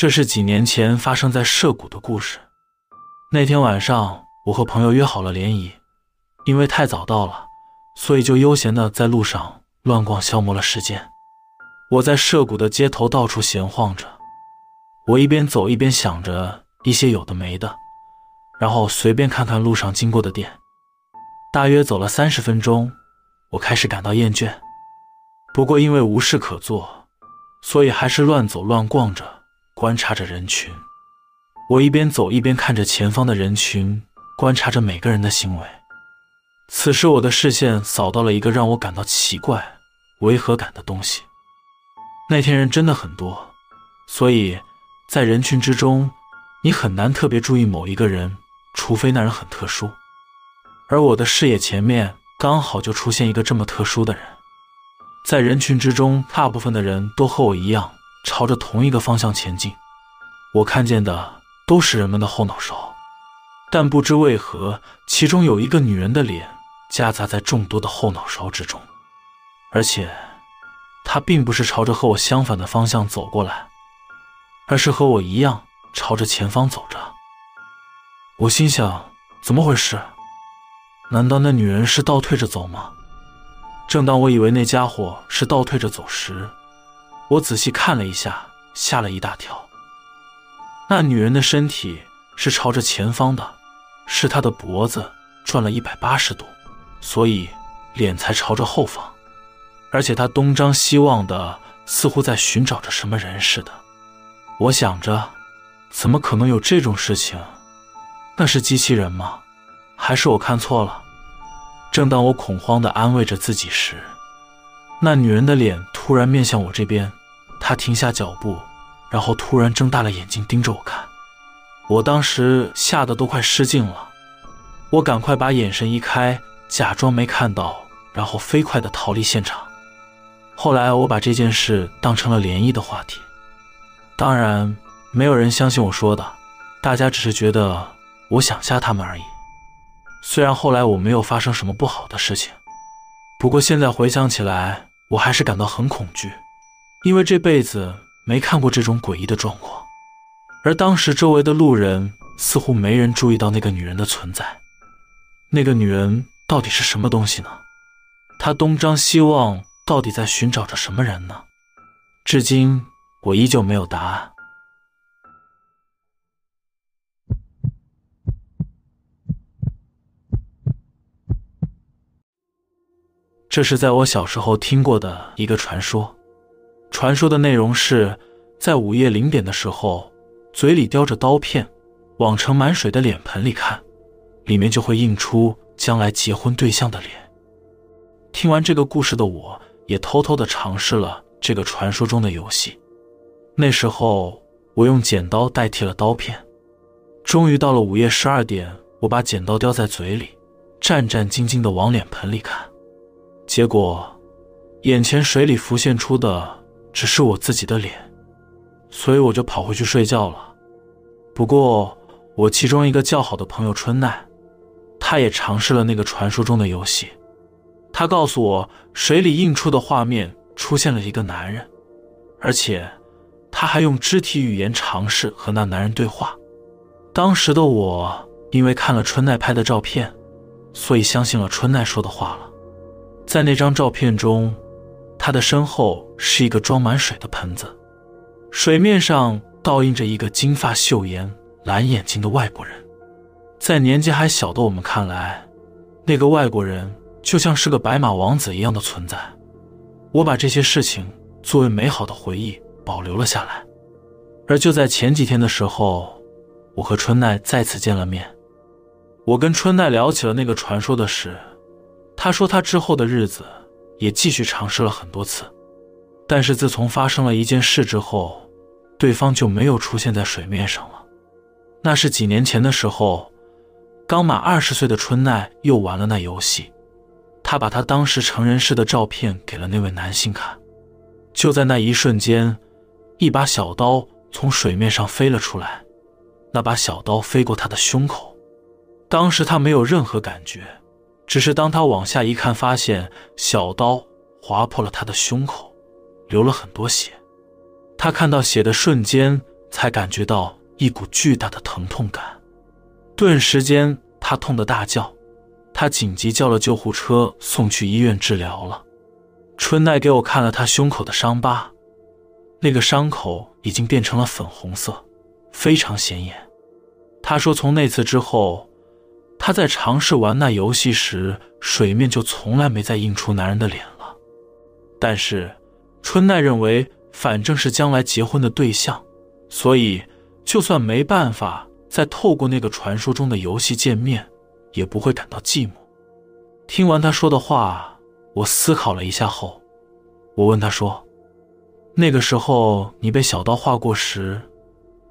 这是几年前发生在涉谷的故事。那天晚上，我和朋友约好了联谊，因为太早到了，所以就悠闲的在路上乱逛，消磨了时间。我在涉谷的街头到处闲晃着，我一边走一边想着一些有的没的，然后随便看看路上经过的店。大约走了三十分钟，我开始感到厌倦。不过因为无事可做，所以还是乱走乱逛着，观察着人群。我一边走一边看着前方的人群，观察着每个人的行为。此时，我的视线扫到了一个让我感到奇怪、违和感的东西。那天人真的很多，所以在人群之中，你很难特别注意某一个人，除非那人很特殊。而我的视野前面刚好就出现一个这么特殊的人，在人群之中，大部分的人都和我一样朝着同一个方向前进。我看见的都是人们的后脑勺，但不知为何，其中有一个女人的脸夹杂在众多的后脑勺之中，而且她并不是朝着和我相反的方向走过来，而是和我一样朝着前方走着。我心想：怎么回事？难道那女人是倒退着走吗？正当我以为那家伙是倒退着走时，我仔细看了一下，吓了一大跳。那女人的身体是朝着前方的，是她的脖子转了一百八十度，所以脸才朝着后方。而且她东张西望的，似乎在寻找着什么人似的。我想着，怎么可能有这种事情？那是机器人吗？还是我看错了？正当我恐慌地安慰着自己时，那女人的脸突然面向我这边，她停下脚步，然后突然睁大了眼睛盯着我看。我当时吓得都快失禁了，我赶快把眼神移开，假装没看到，然后飞快地逃离现场。后来我把这件事当成了联谊的话题，当然没有人相信我说的，大家只是觉得我想吓他们而已。虽然后来我没有发生什么不好的事情，不过现在回想起来，我还是感到很恐惧，因为这辈子没看过这种诡异的状况。而当时周围的路人似乎没人注意到那个女人的存在。那个女人到底是什么东西呢？她东张西望，到底在寻找着什么人呢？至今我依旧没有答案。这是在我小时候听过的一个传说。传说的内容是，在午夜零点的时候，嘴里叼着刀片，往盛满水的脸盆里看，里面就会映出将来结婚对象的脸。听完这个故事的我，也偷偷的尝试了这个传说中的游戏。那时候，我用剪刀代替了刀片。终于到了午夜十二点，我把剪刀叼在嘴里，战战兢兢的往脸盆里看。结果，眼前水里浮现出的只是我自己的脸，所以我就跑回去睡觉了。不过，我其中一个较好的朋友春奈，他也尝试了那个传说中的游戏。他告诉我，水里映出的画面出现了一个男人，而且他还用肢体语言尝试和那男人对话。当时的我因为看了春奈拍的照片，所以相信了春奈说的话了。在那张照片中，他的身后是一个装满水的盆子，水面上倒映着一个金发秀颜、蓝眼睛的外国人。在年纪还小的我们看来，那个外国人就像是个白马王子一样的存在。我把这些事情作为美好的回忆保留了下来。而就在前几天的时候，我和春奈再次见了面，我跟春奈聊起了那个传说的事。他说，他之后的日子也继续尝试了很多次，但是自从发生了一件事之后，对方就没有出现在水面上了。那是几年前的时候，刚满二十岁的春奈又玩了那游戏，他把他当时成人式的照片给了那位男性看。就在那一瞬间，一把小刀从水面上飞了出来，那把小刀飞过他的胸口，当时他没有任何感觉。只是当他往下一看，发现小刀划破了他的胸口，流了很多血。他看到血的瞬间，才感觉到一股巨大的疼痛感，顿时间他痛得大叫，他紧急叫了救护车送去医院治疗了。春奈给我看了他胸口的伤疤，那个伤口已经变成了粉红色，非常显眼。他说从那次之后，他在尝试玩那游戏时，水面就从来没再映出男人的脸了。但是春奈认为，反正是将来结婚的对象。所以，就算没办法再透过那个传说中的游戏见面，也不会感到寂寞。听完他说的话，我思考了一下后，我问他说：“那个时候你被小刀划过时，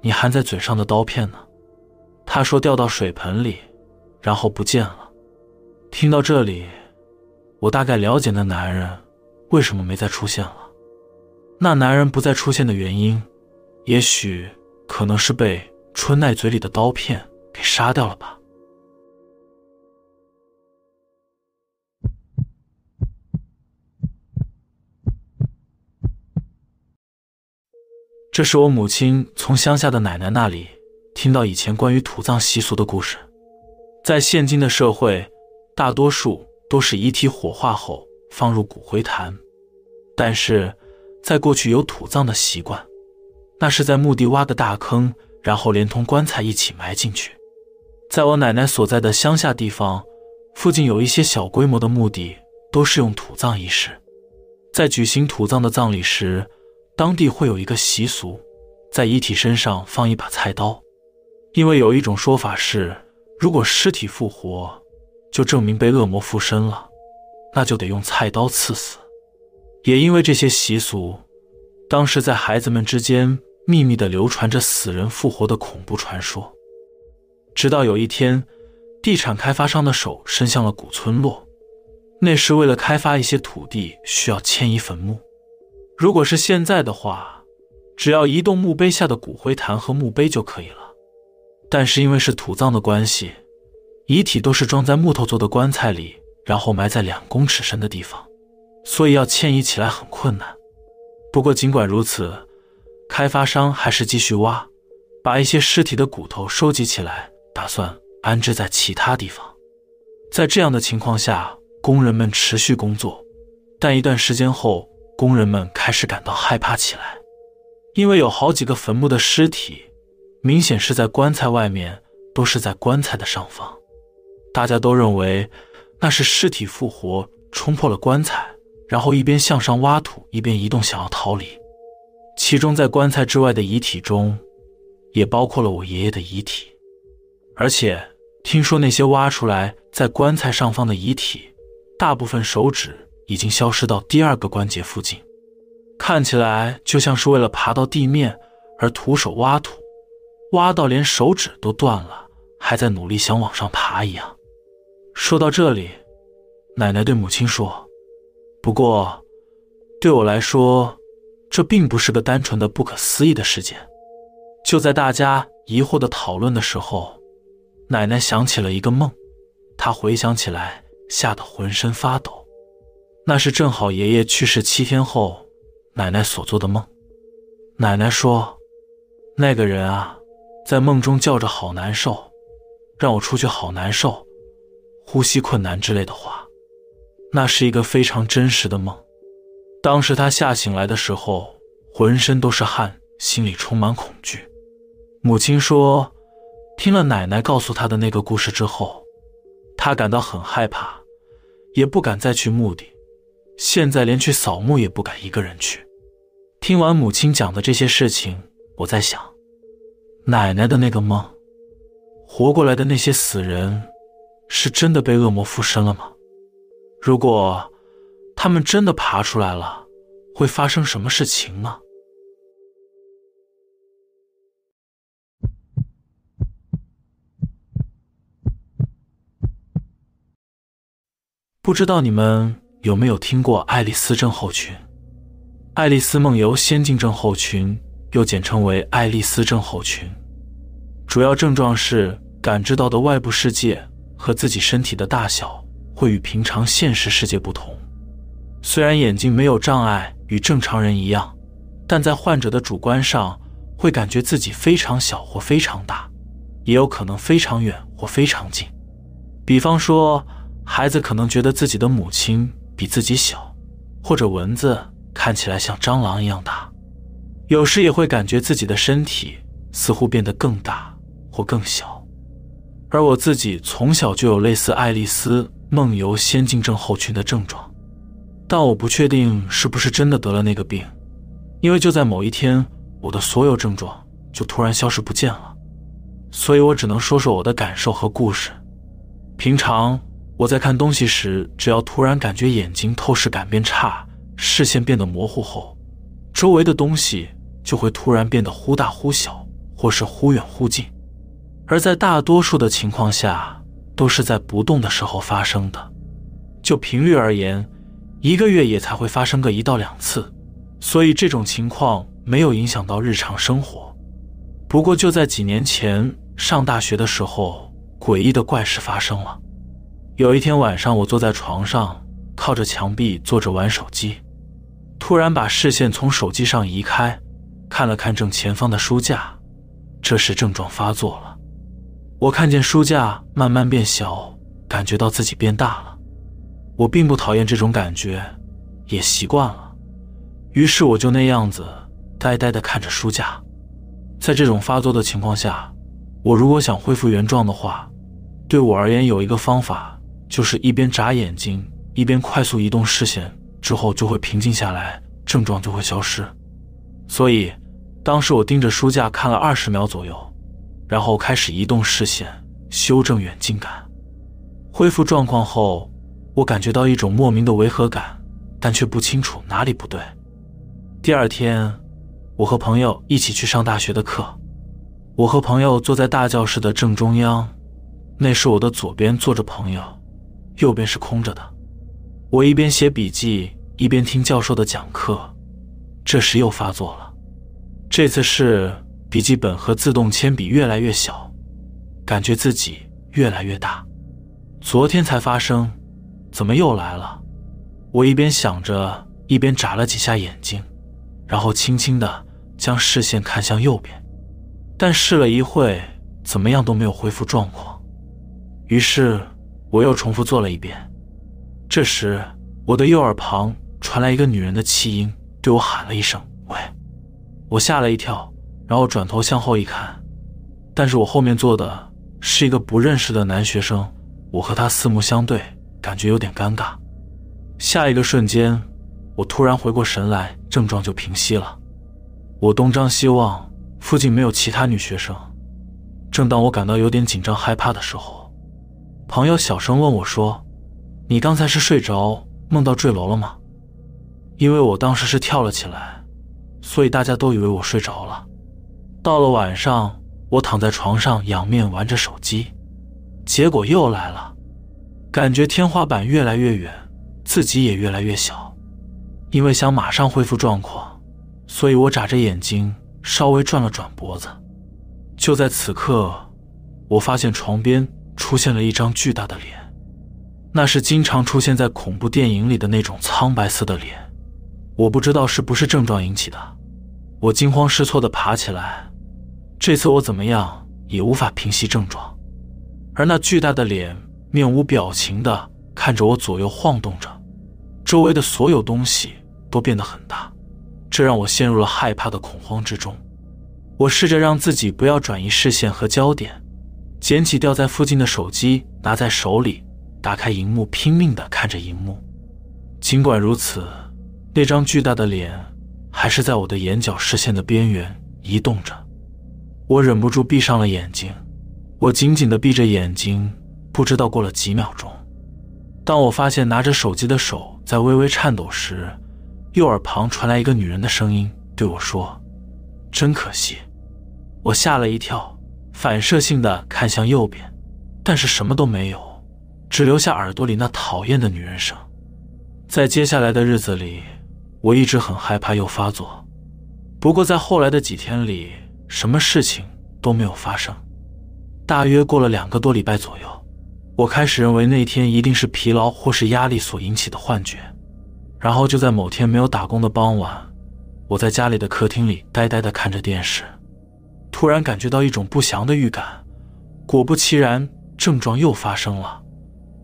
你含在嘴上的刀片呢？”他说：“掉到水盆里，然后不见了。”听到这里，我大概了解那男人为什么没再出现了。那男人不再出现的原因。也许可能是被春奈嘴里的刀片给杀掉了吧。这是我母亲从乡下的奶奶那里听到以前关于土葬习俗的故事。在现今的社会，大多数都是遗体火化后放入骨灰坛，但是在过去有土葬的习惯。那是在墓地挖个大坑，然后连同棺材一起埋进去。在我奶奶所在的乡下地方，附近有一些小规模的墓地，都是用土葬仪式。在举行土葬的葬礼时，当地会有一个习俗，在遗体身上放一把菜刀，因为有一种说法是，如果尸体复活，就证明被恶魔附身了，那就得用菜刀刺死。也因为这些习俗，当时在孩子们之间。秘密的流传着死人复活的恐怖传说，直到有一天，地产开发商的手伸向了古村落。那时，为了开发一些土地，需要迁移坟墓。如果是现在的话，只要移动墓碑下的骨灰坛和墓碑就可以了。但是因为是土葬的关系，遗体都是装在木头做的棺材里，然后埋在两公尺深的地方，所以要迁移起来很困难。不过尽管如此。开发商还是继续挖，把一些尸体的骨头收集起来，打算安置在其他地方。在这样的情况下，工人们持续工作，但一段时间后，工人们开始感到害怕起来，因为有好几个坟墓的尸体，明显是在棺材外面，都是在棺材的上方。大家都认为那是尸体复活，冲破了棺材，然后一边向上挖土，一边移动，想要逃离。其中，在棺材之外的遗体中，也包括了我爷爷的遗体。而且，听说那些挖出来在棺材上方的遗体，大部分手指已经消失到第二个关节附近，看起来就像是为了爬到地面而徒手挖土，挖到连手指都断了，还在努力想往上爬一样。说到这里，奶奶对母亲说：“不过，对我来说。”这并不是个单纯的不可思议的事件。就在大家疑惑的讨论的时候，奶奶想起了一个梦，她回想起来，吓得浑身发抖。那是正好爷爷去世七天后，奶奶所做的梦。奶奶说：“那个人啊，在梦中叫着‘好难受’，让我出去好难受，呼吸困难之类的话。那是一个非常真实的梦。”当时他吓醒来的时候，浑身都是汗，心里充满恐惧。母亲说，听了奶奶告诉他的那个故事之后，他感到很害怕，也不敢再去墓地，现在连去扫墓也不敢一个人去。听完母亲讲的这些事情，我在想，奶奶的那个梦，活过来的那些死人，是真的被恶魔附身了吗？如果……他们真的爬出来了，会发生什么事情呢？不知道你们有没有听过爱丽丝症候群？爱丽丝梦游仙境症候群又简称为爱丽丝症候群，主要症状是感知到的外部世界和自己身体的大小会与平常现实世界不同。虽然眼睛没有障碍，与正常人一样，但在患者的主观上会感觉自己非常小或非常大，也有可能非常远或非常近。比方说，孩子可能觉得自己的母亲比自己小，或者蚊子看起来像蟑螂一样大。有时也会感觉自己的身体似乎变得更大或更小。而我自己从小就有类似爱丽丝梦游仙境症候群的症状，但我不确定是不是真的得了那个病，因为就在某一天，我的所有症状就突然消失不见了。所以我只能说说我的感受和故事。平常我在看东西时，只要突然感觉眼睛透视感变差，视线变得模糊后，周围的东西就会突然变得忽大忽小，或是忽远忽近。而在大多数的情况下，都是在不动的时候发生的。就频率而言，一个月也才会发生个一到两次，所以这种情况没有影响到日常生活。不过就在几年前上大学的时候，诡异的怪事发生了。有一天晚上，我坐在床上，靠着墙壁坐着玩手机，突然把视线从手机上移开，看了看正前方的书架，这时症状发作了。我看见书架慢慢变小，感觉到自己变大了。我并不讨厌这种感觉，也习惯了。于是我就那样子呆呆地看着书架。在这种发作的情况下，我如果想恢复原状的话，对我而言有一个方法，就是一边眨眼睛，一边快速移动视线，之后就会平静下来，症状就会消失。所以，当时我盯着书架看了二十秒左右。然后开始移动视线，修正远近感。恢复状况后，我感觉到一种莫名的违和感，但却不清楚哪里不对。第二天，我和朋友一起去上大学的课。我和朋友坐在大教室的正中央，那时我的左边坐着朋友，右边是空着的。我一边写笔记，一边听教授的讲课。这时又发作了，这次是。笔记本和自动铅笔越来越小，感觉自己越来越大。昨天才发生，怎么又来了？我一边想着，一边眨了几下眼睛，然后轻轻的将视线看向右边。但试了一会，怎么样都没有恢复状况。于是我又重复做了一遍。这时，我的右耳旁传来一个女人的气音，对我喊了一声“喂”，我吓了一跳。然后转头向后一看，但是我后面坐的是一个不认识的男学生，我和他四目相对，感觉有点尴尬。下一个瞬间，我突然回过神来，症状就平息了。我东张西望，附近没有其他女学生。正当我感到有点紧张害怕的时候，朋友小声问我说：“你刚才是睡着，梦到坠楼了吗？”因为我当时是跳了起来，所以大家都以为我睡着了。到了晚上，我躺在床上仰面玩着手机，结果又来了，感觉天花板越来越远，自己也越来越小。因为想马上恢复状况，所以我眨着眼睛，稍微转了转脖子。就在此刻，我发现床边出现了一张巨大的脸，那是经常出现在恐怖电影里的那种苍白色的脸。我不知道是不是症状引起的，我惊慌失措地爬起来。这次我怎么样也无法平息症状，而那巨大的脸面无表情地看着我左右晃动着，周围的所有东西都变得很大，这让我陷入了害怕的恐慌之中。我试着让自己不要转移视线和焦点，捡起掉在附近的手机拿在手里，打开荧幕拼命地看着荧幕。尽管如此，那张巨大的脸还是在我的眼角视线的边缘移动着。我忍不住闭上了眼睛，我紧紧地闭着眼睛，不知道过了几秒钟。当我发现拿着手机的手在微微颤抖时，右耳旁传来一个女人的声音对我说：“真可惜。”我吓了一跳，反射性的看向右边，但是什么都没有，只留下耳朵里那讨厌的女人声。在接下来的日子里，我一直很害怕又发作。不过在后来的几天里，什么事情都没有发生。大约过了两个多礼拜左右，我开始认为那天一定是疲劳或是压力所引起的幻觉。然后就在某天没有打工的傍晚，我在家里的客厅里呆呆地看着电视，突然感觉到一种不祥的预感。果不其然，症状又发生了，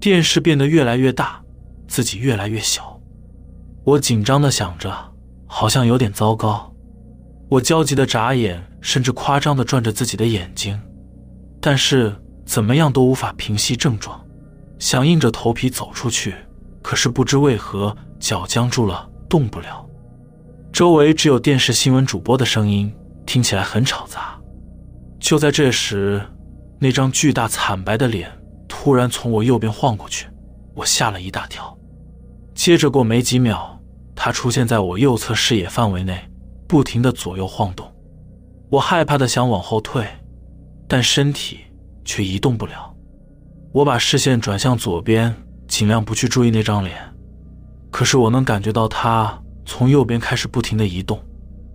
电视变得越来越大，自己越来越小。我紧张的想着，好像有点糟糕。我焦急的眨眼，甚至夸张的转着自己的眼睛，但是怎么样都无法平息症状。想硬着头皮走出去，可是不知为何脚僵住了，动不了。周围只有电视新闻主播的声音，听起来很吵杂。就在这时，那张巨大惨白的脸突然从我右边晃过去，我吓了一大跳。接着过没几秒，他出现在我右侧视野范围内，不停的左右晃动。我害怕的想往后退，但身体却移动不了。我把视线转向左边，尽量不去注意那张脸，可是我能感觉到他。从右边开始不停的移动，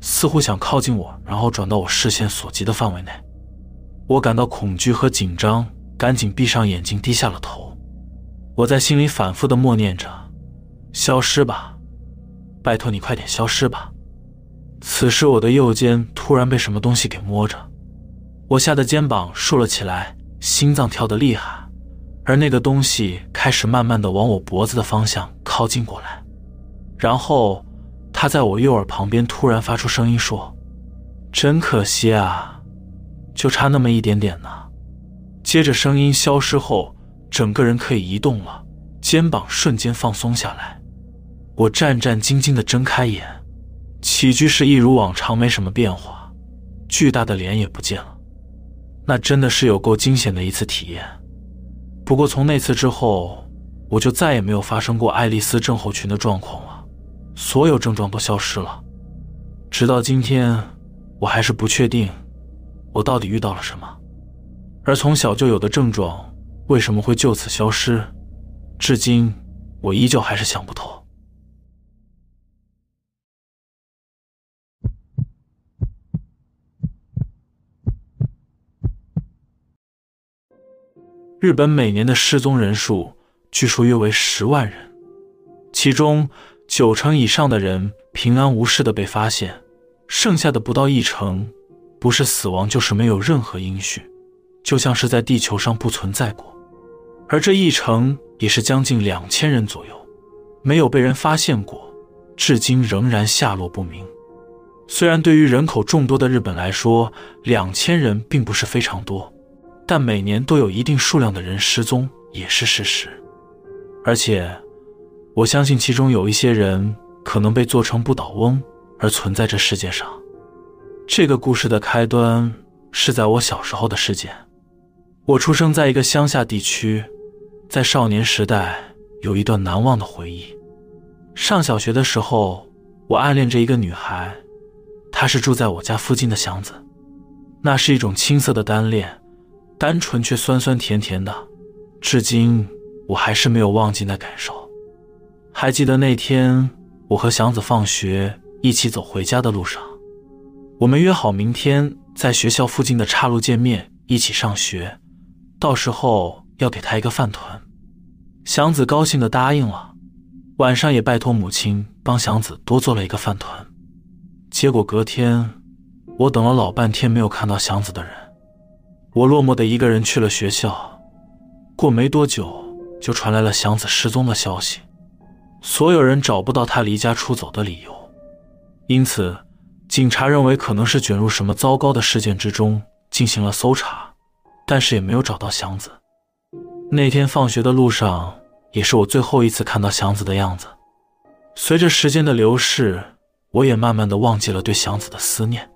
似乎想靠近我，然后转到我视线所及的范围内。我感到恐惧和紧张，赶紧闭上眼睛，低下了头。我在心里反复的默念着：“消失吧，拜托你快点消失吧。”此时，我的右肩突然被什么东西给摸着，我吓得肩膀竖了起来，心脏跳得厉害，而那个东西开始慢慢的往我脖子的方向靠近过来，然后。他在我右耳旁边突然发出声音说：“真可惜啊，就差那么一点点呢。”接着声音消失后，整个人可以移动了，肩膀瞬间放松下来。我战战兢兢地睁开眼，起居室一如往常没什么变化，巨大的脸也不见了。那真的是有够惊险的一次体验。不过从那次之后，我就再也没有发生过爱丽丝症候群的状况了。所有症状都消失了，直到今天，我还是不确定我到底遇到了什么。而从小就有的症状为什么会就此消失，至今我依旧还是想不透。日本每年的失踪人数据说约为十万人，其中。九成以上的人平安无事的被发现，剩下的不到一成，不是死亡就是没有任何音讯，就像是在地球上不存在过。而这一成也是将近两千人左右，没有被人发现过，至今仍然下落不明。虽然对于人口众多的日本来说，两千人并不是非常多，但每年都有一定数量的人失踪也是事实，而且。我相信其中有一些人可能被做成不倒翁而存在这世界上。这个故事的开端是在我小时候的事件。我出生在一个乡下地区，在少年时代有一段难忘的回忆。上小学的时候，我暗恋着一个女孩，她是住在我家附近的祥子。那是一种青涩的单恋，单纯却酸酸甜甜的，至今我还是没有忘记那感受。还记得那天，我和祥子放学一起走回家的路上，我们约好明天在学校附近的岔路见面，一起上学。到时候要给他一个饭团。祥子高兴地答应了，晚上也拜托母亲帮祥子多做了一个饭团。结果隔天，我等了老半天没有看到祥子的人，我落寞的一个人去了学校。过没多久，就传来了祥子失踪的消息。所有人找不到他离家出走的理由，因此警察认为可能是卷入什么糟糕的事件之中，进行了搜查，但是也没有找到祥子。那天放学的路上，也是我最后一次看到祥子的样子。随着时间的流逝，我也慢慢的忘记了对祥子的思念。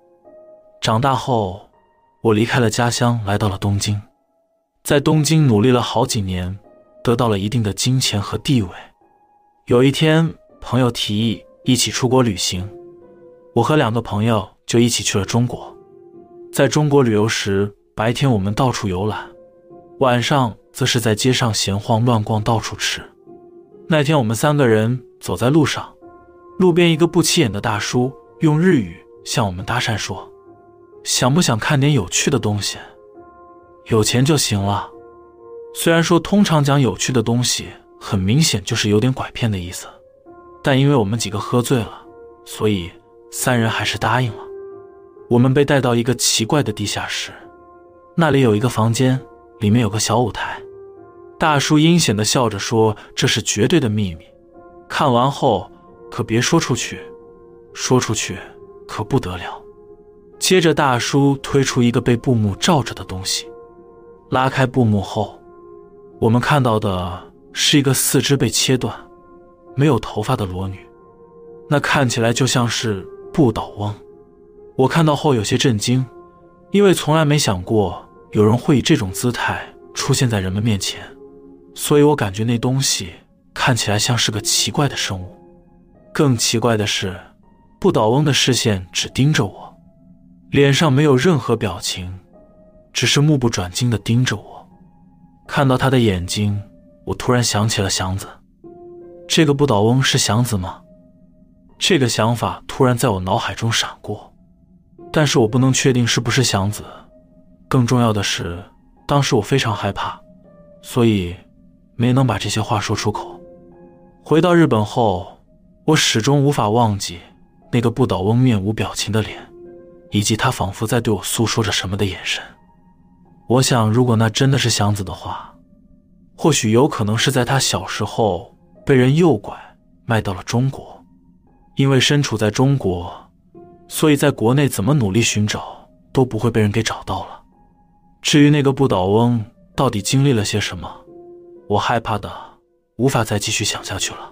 长大后，我离开了家乡，来到了东京，在东京努力了好几年，得到了一定的金钱和地位。有一天，朋友提议一起出国旅行，我和两个朋友就一起去了中国。在中国旅游时，白天我们到处游览，晚上则是在街上闲晃乱逛，到处吃。那天我们三个人走在路上，路边一个不起眼的大叔用日语向我们搭讪说：“想不想看点有趣的东西？有钱就行了。”虽然说通常讲有趣的东西。很明显就是有点拐骗的意思，但因为我们几个喝醉了，所以三人还是答应了。我们被带到一个奇怪的地下室，那里有一个房间，里面有个小舞台。大叔阴险的笑着说：“这是绝对的秘密，看完后可别说出去，说出去可不得了。”接着，大叔推出一个被布幕罩着的东西，拉开布幕后，我们看到的是一个四肢被切断、没有头发的裸女，那看起来就像是不倒翁。我看到后有些震惊，因为从来没想过有人会以这种姿态出现在人们面前，所以我感觉那东西看起来像是个奇怪的生物。更奇怪的是，不倒翁的视线只盯着我。脸上没有任何表情，只是目不转睛地盯着我。看到他的眼睛，我突然想起了祥子。这个不倒翁是祥子吗？这个想法突然在我脑海中闪过，但是我不能确定是不是祥子。更重要的是，当时我非常害怕，所以没能把这些话说出口。回到日本后，我始终无法忘记那个不倒翁面无表情的脸。以及他仿佛在对我诉说着什么的眼神。我想，如果那真的是祥子的话，或许有可能是在他小时候被人诱拐卖到了中国，因为身处在中国，所以在国内怎么努力寻找都不会被人给找到了。至于那个不倒翁到底经历了些什么，我害怕的无法再继续想下去了。